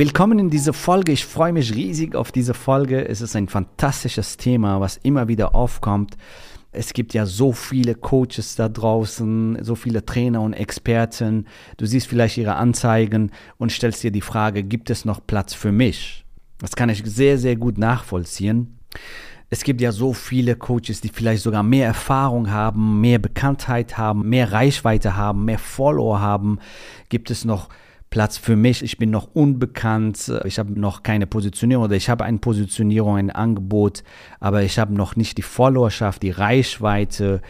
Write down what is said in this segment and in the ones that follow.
Willkommen in dieser Folge. Ich freue mich riesig auf diese Folge. Es ist ein fantastisches Thema, was immer wieder aufkommt. Es gibt ja so viele Coaches da draußen, so viele Trainer und Experten. Du siehst vielleicht ihre Anzeigen und stellst dir die Frage, gibt es noch Platz für mich? Das kann ich sehr, sehr gut nachvollziehen. Es gibt ja so viele Coaches, die vielleicht sogar mehr Erfahrung haben, mehr Bekanntheit haben, mehr Reichweite haben, mehr Follower haben. Gibt es noch Platz für mich. Ich bin noch unbekannt, ich habe noch keine Positionierung oder ich habe eine Positionierung, ein Angebot, aber ich habe noch nicht die Followerschaft, die Reichweite.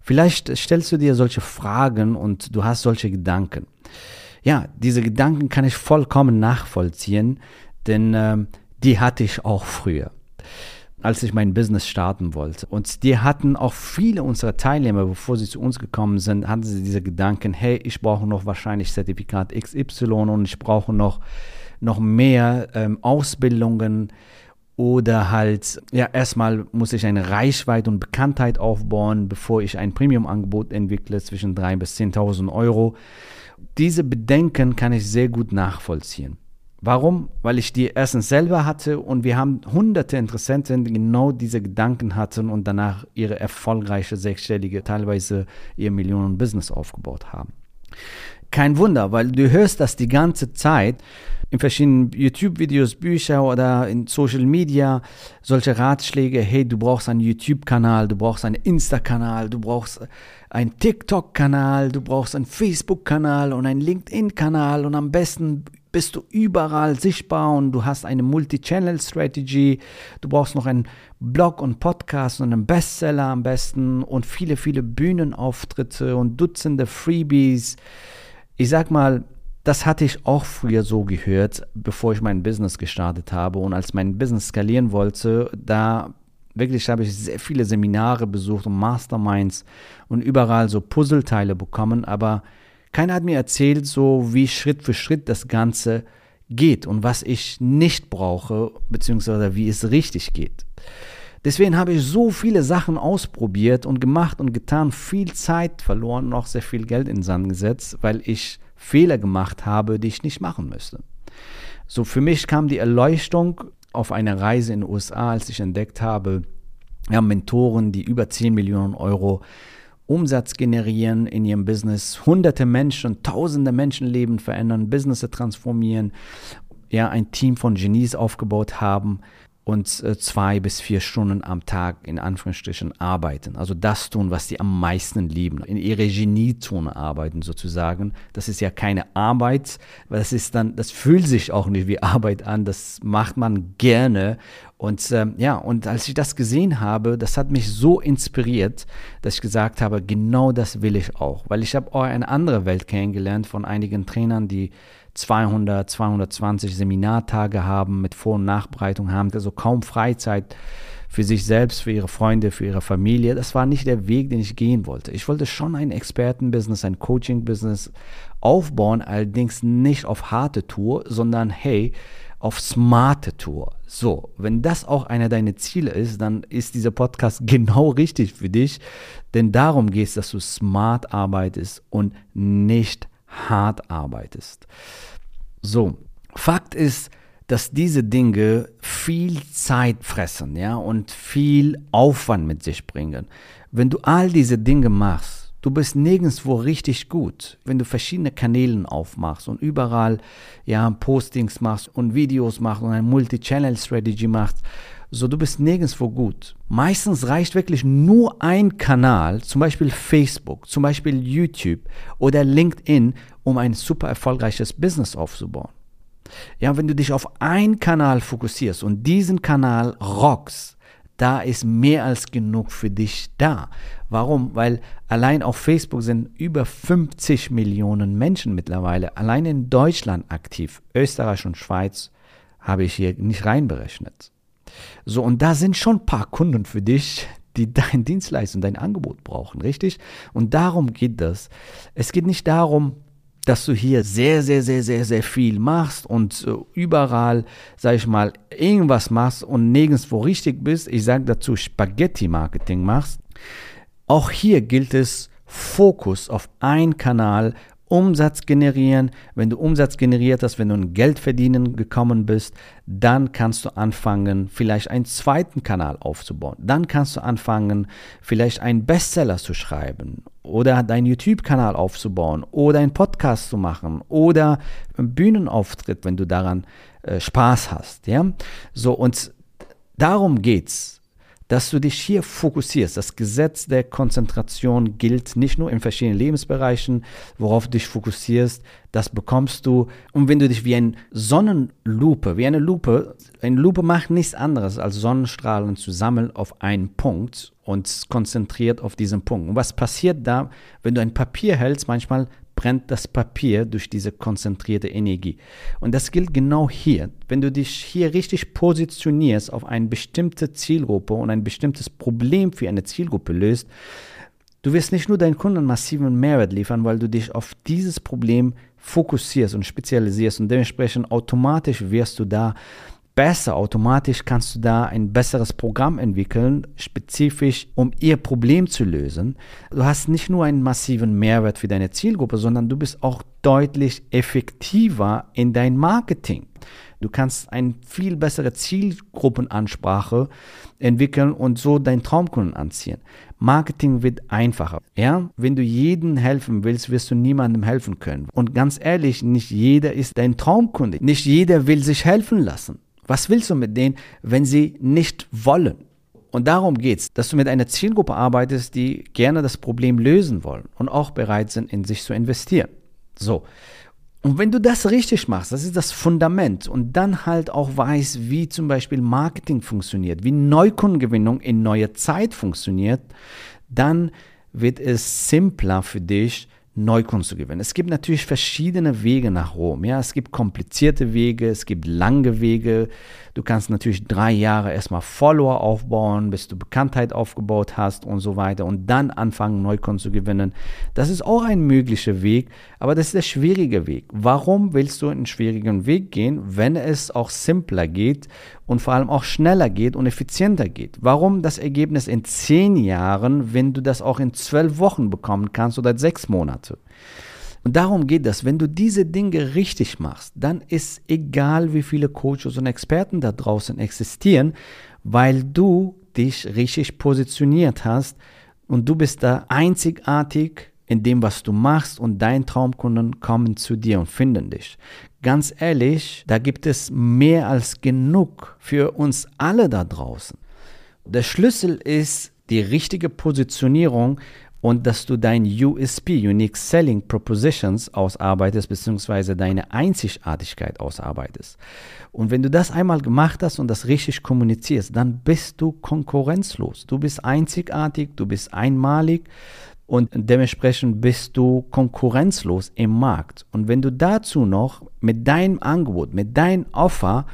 Vielleicht stellst du dir solche Fragen und du hast solche Gedanken. Ja, diese Gedanken kann ich vollkommen nachvollziehen, denn äh, die hatte ich auch früher als ich mein Business starten wollte. Und die hatten auch viele unserer Teilnehmer, bevor sie zu uns gekommen sind, hatten sie diese Gedanken, hey, ich brauche noch wahrscheinlich Zertifikat XY und ich brauche noch, noch mehr ähm, Ausbildungen oder halt, ja, erstmal muss ich eine Reichweite und Bekanntheit aufbauen, bevor ich ein Premium-Angebot entwickle zwischen 3.000 bis 10.000 Euro. Diese Bedenken kann ich sehr gut nachvollziehen. Warum? Weil ich die erstens selber hatte und wir haben hunderte Interessenten, die genau diese Gedanken hatten und danach ihre erfolgreiche sechsstellige, teilweise ihr Millionen-Business aufgebaut haben. Kein Wunder, weil du hörst das die ganze Zeit in verschiedenen YouTube-Videos, Bücher oder in Social Media, solche Ratschläge, hey, du brauchst einen YouTube-Kanal, du brauchst einen Insta-Kanal, du brauchst einen TikTok-Kanal, du brauchst einen Facebook-Kanal und einen LinkedIn-Kanal und am besten bist du überall sichtbar und du hast eine Multi-Channel-Strategy. Du brauchst noch einen Blog und Podcast und einen Bestseller am besten und viele, viele Bühnenauftritte und Dutzende Freebies. Ich sag mal, das hatte ich auch früher so gehört, bevor ich mein Business gestartet habe. Und als mein Business skalieren wollte, da wirklich habe ich sehr viele Seminare besucht und Masterminds und überall so Puzzleteile bekommen, aber keiner hat mir erzählt, so wie Schritt für Schritt das Ganze geht und was ich nicht brauche, beziehungsweise wie es richtig geht. Deswegen habe ich so viele Sachen ausprobiert und gemacht und getan, viel Zeit verloren und auch sehr viel Geld in den Sand gesetzt, weil ich Fehler gemacht habe, die ich nicht machen müsste. So für mich kam die Erleuchtung auf einer Reise in den USA, als ich entdeckt habe, ja, Mentoren, die über 10 Millionen Euro Umsatz generieren in ihrem Business, hunderte Menschen, tausende Menschenleben verändern, Business transformieren, ja, ein Team von Genies aufgebaut haben und äh, zwei bis vier Stunden am Tag in Anführungsstrichen arbeiten. Also das tun, was sie am meisten lieben. In ihre Geniezone arbeiten sozusagen. Das ist ja keine Arbeit, das ist dann, das fühlt sich auch nicht wie Arbeit an. Das macht man gerne. Und ähm, ja, und als ich das gesehen habe, das hat mich so inspiriert, dass ich gesagt habe, genau das will ich auch. Weil ich habe auch eine andere Welt kennengelernt von einigen Trainern, die 200, 220 Seminartage haben, mit Vor- und Nachbereitung haben, also kaum Freizeit für sich selbst, für ihre Freunde, für ihre Familie. Das war nicht der Weg, den ich gehen wollte. Ich wollte schon ein Expertenbusiness, ein Coaching-Business aufbauen, allerdings nicht auf harte Tour, sondern hey, auf smarte Tour. So, wenn das auch einer deiner Ziele ist, dann ist dieser Podcast genau richtig für dich, denn darum geht es, dass du smart arbeitest und nicht hart arbeitest. So, Fakt ist, dass diese Dinge viel Zeit fressen, ja, und viel Aufwand mit sich bringen. Wenn du all diese Dinge machst, du bist nirgendwo richtig gut. Wenn du verschiedene Kanäle aufmachst und überall, ja, Postings machst und Videos machst und eine Multi-Channel-Strategy machst so du bist nirgendwo gut. Meistens reicht wirklich nur ein Kanal, zum Beispiel Facebook, zum Beispiel YouTube oder LinkedIn, um ein super erfolgreiches Business aufzubauen. Ja, wenn du dich auf einen Kanal fokussierst und diesen Kanal rockst, da ist mehr als genug für dich da. Warum? Weil allein auf Facebook sind über 50 Millionen Menschen mittlerweile allein in Deutschland aktiv. Österreich und Schweiz habe ich hier nicht reinberechnet. So, und da sind schon ein paar Kunden für dich, die dein Dienstleistung, dein Angebot brauchen, richtig? Und darum geht das. Es geht nicht darum, dass du hier sehr, sehr, sehr, sehr, sehr viel machst und äh, überall, sag ich mal, irgendwas machst und nirgendwo richtig bist. Ich sage dazu Spaghetti-Marketing machst. Auch hier gilt es, Fokus auf einen Kanal Umsatz generieren. Wenn du Umsatz generiert hast, wenn du ein Geld verdienen gekommen bist, dann kannst du anfangen, vielleicht einen zweiten Kanal aufzubauen. Dann kannst du anfangen, vielleicht einen Bestseller zu schreiben oder deinen YouTube-Kanal aufzubauen oder einen Podcast zu machen oder einen Bühnenauftritt, wenn du daran äh, Spaß hast. Ja? So, und darum geht's dass du dich hier fokussierst. Das Gesetz der Konzentration gilt nicht nur in verschiedenen Lebensbereichen, worauf du dich fokussierst, das bekommst du. Und wenn du dich wie eine Sonnenlupe, wie eine Lupe, eine Lupe macht nichts anderes als Sonnenstrahlen zu sammeln auf einen Punkt und konzentriert auf diesen Punkt. Und was passiert da, wenn du ein Papier hältst? Manchmal brennt das Papier durch diese konzentrierte Energie. Und das gilt genau hier. Wenn du dich hier richtig positionierst auf eine bestimmte Zielgruppe und ein bestimmtes Problem für eine Zielgruppe löst, du wirst nicht nur deinen Kunden massiven Mehrwert liefern, weil du dich auf dieses Problem fokussierst und spezialisierst und dementsprechend automatisch wirst du da besser. Automatisch kannst du da ein besseres Programm entwickeln, spezifisch, um ihr Problem zu lösen. Du hast nicht nur einen massiven Mehrwert für deine Zielgruppe, sondern du bist auch deutlich effektiver in dein Marketing. Du kannst eine viel bessere Zielgruppenansprache entwickeln und so deinen Traumkunden anziehen. Marketing wird einfacher. Ja, wenn du jedem helfen willst, wirst du niemandem helfen können. Und ganz ehrlich, nicht jeder ist dein Traumkunde. Nicht jeder will sich helfen lassen. Was willst du mit denen, wenn sie nicht wollen? Und darum geht es, dass du mit einer Zielgruppe arbeitest, die gerne das Problem lösen wollen und auch bereit sind, in sich zu investieren. So. Und wenn du das richtig machst, das ist das Fundament und dann halt auch weißt, wie zum Beispiel Marketing funktioniert, wie Neukundengewinnung in neuer Zeit funktioniert, dann wird es simpler für dich, Neukunden zu gewinnen. Es gibt natürlich verschiedene Wege nach Rom. Ja, es gibt komplizierte Wege, es gibt lange Wege. Du kannst natürlich drei Jahre erstmal Follower aufbauen, bis du Bekanntheit aufgebaut hast und so weiter und dann anfangen, Neukunden zu gewinnen. Das ist auch ein möglicher Weg, aber das ist der schwierige Weg. Warum willst du einen schwierigen Weg gehen, wenn es auch simpler geht und vor allem auch schneller geht und effizienter geht? Warum das Ergebnis in zehn Jahren, wenn du das auch in zwölf Wochen bekommen kannst oder sechs Monate? Und darum geht es, wenn du diese Dinge richtig machst, dann ist egal, wie viele Coaches und Experten da draußen existieren, weil du dich richtig positioniert hast und du bist da einzigartig in dem, was du machst und dein Traumkunden kommen zu dir und finden dich. Ganz ehrlich, da gibt es mehr als genug für uns alle da draußen. Der Schlüssel ist die richtige Positionierung und dass du dein USP, Unique Selling Propositions, ausarbeitest, beziehungsweise deine Einzigartigkeit ausarbeitest. Und wenn du das einmal gemacht hast und das richtig kommunizierst, dann bist du konkurrenzlos. Du bist einzigartig, du bist einmalig und dementsprechend bist du konkurrenzlos im Markt. Und wenn du dazu noch mit deinem Angebot, mit deinem Offer,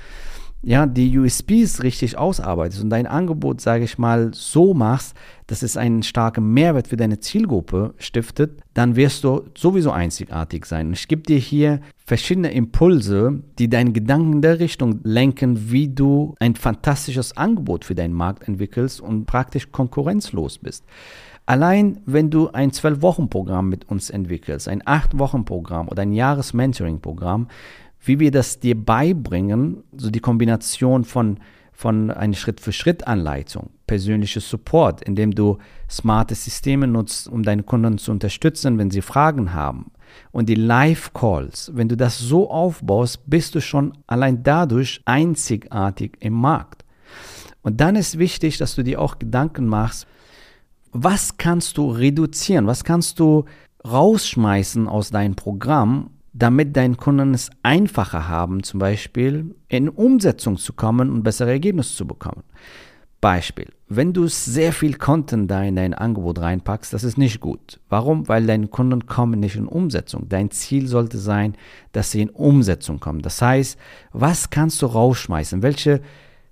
ja, die USPs richtig ausarbeitest und dein Angebot, sage ich mal, so machst, dass es einen starken Mehrwert für deine Zielgruppe stiftet, dann wirst du sowieso einzigartig sein. Ich gebe dir hier verschiedene Impulse, die deinen Gedanken in der Richtung lenken, wie du ein fantastisches Angebot für deinen Markt entwickelst und praktisch konkurrenzlos bist. Allein wenn du ein 12-Wochen-Programm mit uns entwickelst, ein 8-Wochen-Programm oder ein Jahres-Mentoring-Programm, wie wir das dir beibringen, so die Kombination von, von einer Schritt-für-Schritt-Anleitung, persönliches Support, indem du smarte Systeme nutzt, um deine Kunden zu unterstützen, wenn sie Fragen haben. Und die Live-Calls, wenn du das so aufbaust, bist du schon allein dadurch einzigartig im Markt. Und dann ist wichtig, dass du dir auch Gedanken machst, was kannst du reduzieren, was kannst du rausschmeißen aus deinem Programm, damit deine Kunden es einfacher haben, zum Beispiel in Umsetzung zu kommen und bessere Ergebnisse zu bekommen. Beispiel, wenn du sehr viel Content da in dein Angebot reinpackst, das ist nicht gut. Warum? Weil deine Kunden kommen nicht in Umsetzung. Dein Ziel sollte sein, dass sie in Umsetzung kommen. Das heißt, was kannst du rausschmeißen? Welche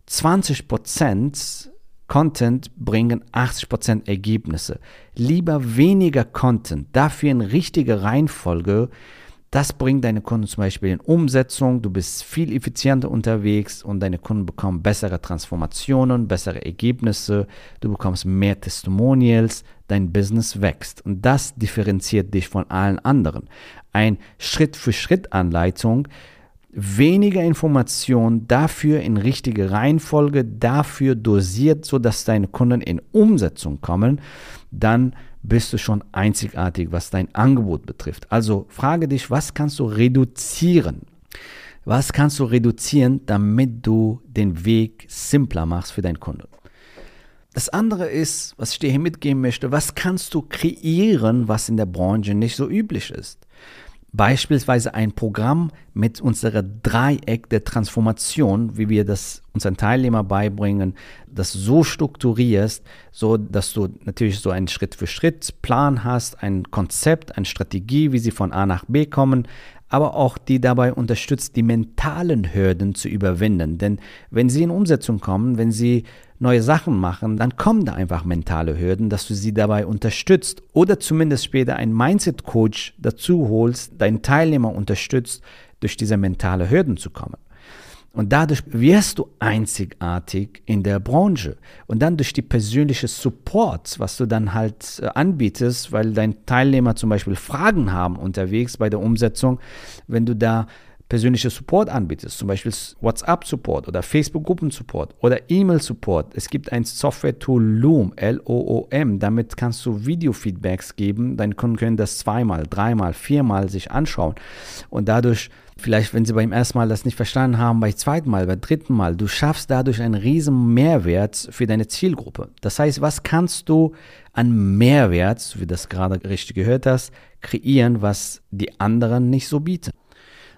20% Content bringen 80% Ergebnisse. Lieber weniger Content, dafür in richtiger Reihenfolge das bringt deine Kunden zum Beispiel in Umsetzung, du bist viel effizienter unterwegs und deine Kunden bekommen bessere Transformationen, bessere Ergebnisse, du bekommst mehr Testimonials, dein Business wächst. Und das differenziert dich von allen anderen. Ein Schritt-für-Schritt-Anleitung, weniger Information, dafür in richtige Reihenfolge, dafür dosiert, sodass deine Kunden in Umsetzung kommen, dann bist du schon einzigartig, was dein Angebot betrifft. Also frage dich, was kannst du reduzieren? Was kannst du reduzieren, damit du den Weg simpler machst für deinen Kunden? Das andere ist, was ich dir hier mitgeben möchte, was kannst du kreieren, was in der Branche nicht so üblich ist? Beispielsweise ein Programm mit unserer Dreieck der Transformation, wie wir das unseren Teilnehmer beibringen, das so strukturierst, so dass du natürlich so einen Schritt für Schritt Plan hast, ein Konzept, eine Strategie, wie sie von A nach B kommen, aber auch die dabei unterstützt, die mentalen Hürden zu überwinden. Denn wenn sie in Umsetzung kommen, wenn sie neue Sachen machen, dann kommen da einfach mentale Hürden, dass du sie dabei unterstützt oder zumindest später einen Mindset-Coach dazu holst, deinen Teilnehmer unterstützt, durch diese mentale Hürden zu kommen. Und dadurch wirst du einzigartig in der Branche. Und dann durch die persönliche Support, was du dann halt äh, anbietest, weil dein Teilnehmer zum Beispiel Fragen haben unterwegs bei der Umsetzung, wenn du da persönliche Support anbietest, zum Beispiel WhatsApp-Support oder Facebook-Gruppen-Support oder E-Mail-Support. Es gibt ein Software-Tool Loom, L-O-O-M. Damit kannst du Video-Feedbacks geben. Deine Kunden können das zweimal, dreimal, viermal sich anschauen. Und dadurch, vielleicht, wenn sie beim ersten Mal das nicht verstanden haben, beim zweiten Mal, beim dritten Mal, du schaffst dadurch einen riesen Mehrwert für deine Zielgruppe. Das heißt, was kannst du an Mehrwert, wie du das gerade richtig gehört hast, kreieren, was die anderen nicht so bieten?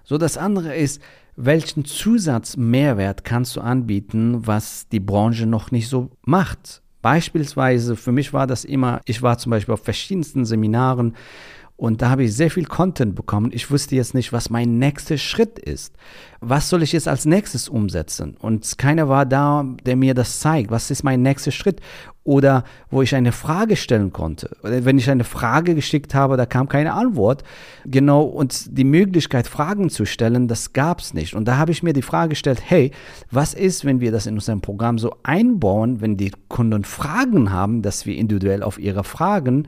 So, das andere ist, welchen Zusatzmehrwert kannst du anbieten, was die Branche noch nicht so macht? Beispielsweise, für mich war das immer, ich war zum Beispiel auf verschiedensten Seminaren und da habe ich sehr viel Content bekommen. Ich wusste jetzt nicht, was mein nächster Schritt ist. Was soll ich jetzt als nächstes umsetzen? Und keiner war da, der mir das zeigt. Was ist mein nächster Schritt? Oder wo ich eine Frage stellen konnte. Wenn ich eine Frage geschickt habe, da kam keine Antwort. Genau, und die Möglichkeit, Fragen zu stellen, das gab es nicht. Und da habe ich mir die Frage gestellt, hey, was ist, wenn wir das in unserem Programm so einbauen, wenn die Kunden Fragen haben, dass wir individuell auf ihre Fragen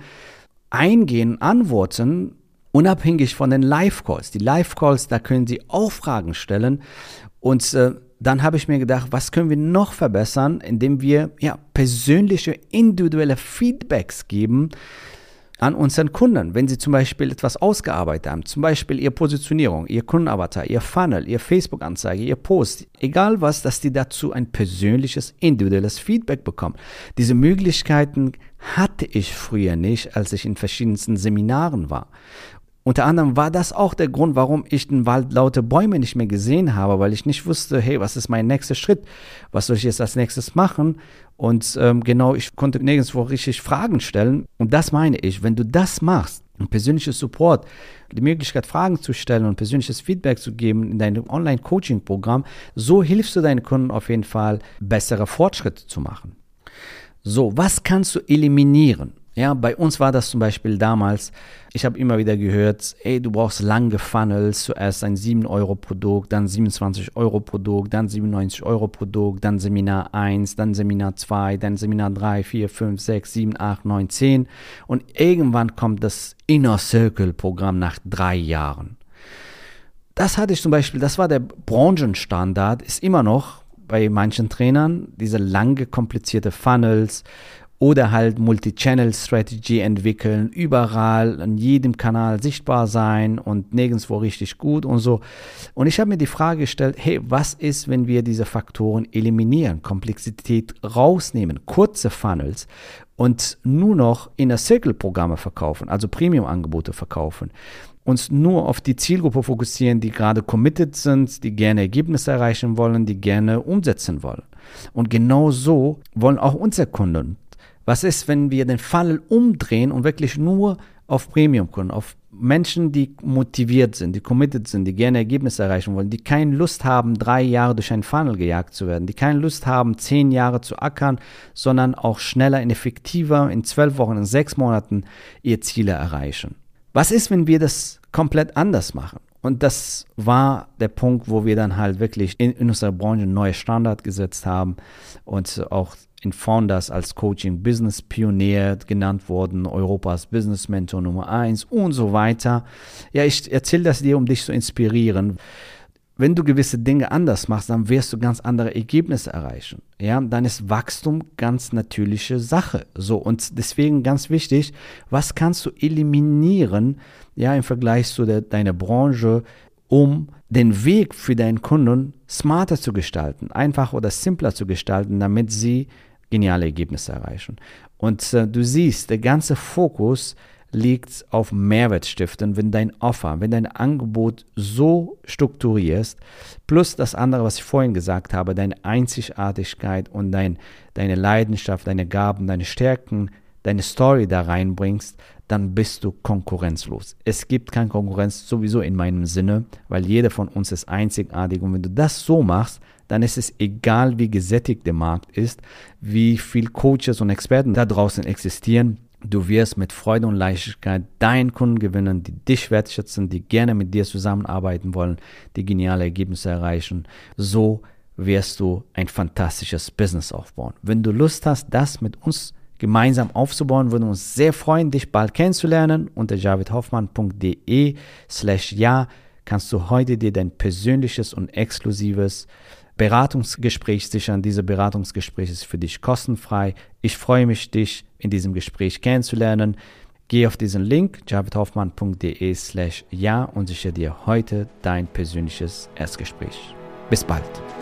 eingehen, antworten, unabhängig von den Live-Calls. Die Live-Calls, da können Sie auch Fragen stellen. Und äh, dann habe ich mir gedacht, was können wir noch verbessern, indem wir ja, persönliche, individuelle Feedbacks geben an unseren Kunden, wenn sie zum Beispiel etwas ausgearbeitet haben, zum Beispiel ihre Positionierung, ihr Kundenavatar, ihr Funnel, ihr Facebook-Anzeige, ihr Post, egal was, dass die dazu ein persönliches, individuelles Feedback bekommen. Diese Möglichkeiten hatte ich früher nicht, als ich in verschiedensten Seminaren war. Unter anderem war das auch der Grund, warum ich den Wald laute Bäume nicht mehr gesehen habe, weil ich nicht wusste, hey, was ist mein nächster Schritt? Was soll ich jetzt als nächstes machen? Und ähm, genau, ich konnte nirgendwo richtig Fragen stellen. Und das meine ich, wenn du das machst, ein persönliches Support, die Möglichkeit, Fragen zu stellen und persönliches Feedback zu geben in deinem Online-Coaching-Programm, so hilfst du deinen Kunden auf jeden Fall, bessere Fortschritte zu machen. So, was kannst du eliminieren? Ja, bei uns war das zum Beispiel damals, ich habe immer wieder gehört, ey, du brauchst lange Funnels, zuerst ein 7-Euro-Produkt, dann 27-Euro-Produkt, dann 97-Euro-Produkt, dann Seminar 1, dann Seminar 2, dann Seminar 3, 4, 5, 6, 7, 8, 9, 10 und irgendwann kommt das Inner Circle-Programm nach drei Jahren. Das hatte ich zum Beispiel, das war der Branchenstandard, ist immer noch bei manchen Trainern, diese lange komplizierte Funnels oder halt Multi-Channel-Strategy entwickeln, überall in jedem Kanal sichtbar sein und nirgendwo richtig gut und so. Und ich habe mir die Frage gestellt, hey, was ist, wenn wir diese Faktoren eliminieren, Komplexität rausnehmen, kurze Funnels und nur noch Inner Circle Programme verkaufen, also Premium-Angebote verkaufen uns nur auf die Zielgruppe fokussieren, die gerade committed sind, die gerne Ergebnisse erreichen wollen, die gerne umsetzen wollen. Und genau so wollen auch unsere Kunden was ist, wenn wir den Funnel umdrehen und wirklich nur auf Premium-Kunden, auf Menschen, die motiviert sind, die committed sind, die gerne Ergebnisse erreichen wollen, die keine Lust haben, drei Jahre durch einen Funnel gejagt zu werden, die keine Lust haben, zehn Jahre zu ackern, sondern auch schneller und effektiver in zwölf Wochen, in sechs Monaten ihr Ziele erreichen. Was ist, wenn wir das komplett anders machen? Und das war der Punkt, wo wir dann halt wirklich in, in unserer Branche einen neuen Standard gesetzt haben und auch in Founders als Coaching Business Pionier genannt worden, Europas Business Mentor Nummer 1 und so weiter. Ja, ich erzähle das dir, um dich zu inspirieren. Wenn du gewisse Dinge anders machst, dann wirst du ganz andere Ergebnisse erreichen. Ja, dann ist Wachstum ganz natürliche Sache. So und deswegen ganz wichtig, was kannst du eliminieren, ja, im Vergleich zu der, deiner Branche, um den Weg für deinen Kunden smarter zu gestalten, einfacher oder simpler zu gestalten, damit sie geniale Ergebnisse erreichen. Und äh, du siehst, der ganze Fokus liegt auf Mehrwert stiften, wenn dein Offer, wenn dein Angebot so strukturierst, plus das andere, was ich vorhin gesagt habe, deine Einzigartigkeit und dein, deine Leidenschaft, deine Gaben, deine Stärken, deine Story da reinbringst, dann bist du konkurrenzlos. Es gibt keine Konkurrenz sowieso in meinem Sinne, weil jeder von uns ist einzigartig. Und wenn du das so machst, dann ist es egal, wie gesättigt der Markt ist, wie viele Coaches und Experten da draußen existieren. Du wirst mit Freude und Leichtigkeit deinen Kunden gewinnen, die dich wertschätzen, die gerne mit dir zusammenarbeiten wollen, die geniale Ergebnisse erreichen. So wirst du ein fantastisches Business aufbauen. Wenn du Lust hast, das mit uns gemeinsam aufzubauen, würden wir uns sehr freuen, dich bald kennenzulernen. Unter javidhoffmann.de slash ja kannst du heute dir dein persönliches und exklusives Beratungsgespräch sichern. Dieses Beratungsgespräch ist für dich kostenfrei. Ich freue mich, dich in diesem Gespräch kennenzulernen. Geh auf diesen Link javidhoffmann.de slash ja und sichere dir heute dein persönliches Erstgespräch. Bis bald.